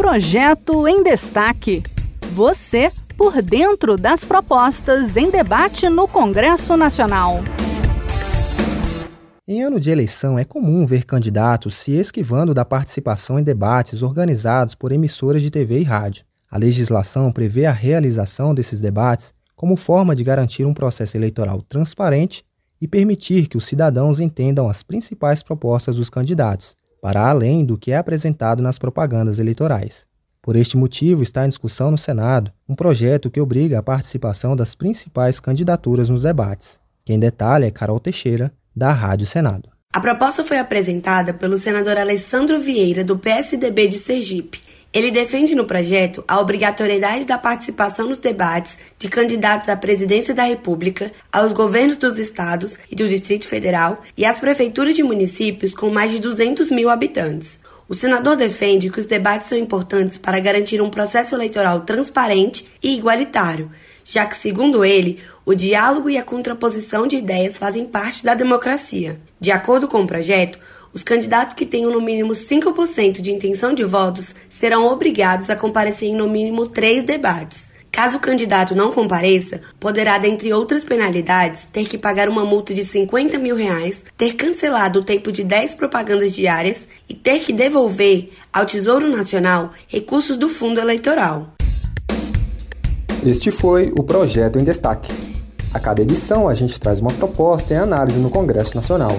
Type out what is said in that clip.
Projeto em Destaque. Você por dentro das propostas em debate no Congresso Nacional. Em ano de eleição, é comum ver candidatos se esquivando da participação em debates organizados por emissoras de TV e rádio. A legislação prevê a realização desses debates como forma de garantir um processo eleitoral transparente e permitir que os cidadãos entendam as principais propostas dos candidatos, para além do que é apresentado nas propagandas eleitorais. Por este motivo, está em discussão no Senado um projeto que obriga a participação das principais candidaturas nos debates. Quem detalha é Carol Teixeira, da Rádio Senado. A proposta foi apresentada pelo senador Alessandro Vieira, do PSDB de Sergipe. Ele defende no projeto a obrigatoriedade da participação nos debates de candidatos à presidência da República, aos governos dos estados e do Distrito Federal e às prefeituras de municípios com mais de 200 mil habitantes. O senador defende que os debates são importantes para garantir um processo eleitoral transparente e igualitário, já que, segundo ele, o diálogo e a contraposição de ideias fazem parte da democracia. De acordo com o projeto, os candidatos que tenham no mínimo 5% de intenção de votos serão obrigados a comparecer em no mínimo três debates. Caso o candidato não compareça, poderá, dentre outras penalidades, ter que pagar uma multa de 50 mil reais, ter cancelado o tempo de 10 propagandas diárias e ter que devolver ao Tesouro Nacional recursos do fundo eleitoral. Este foi o projeto em destaque. A cada edição a gente traz uma proposta em análise no Congresso Nacional.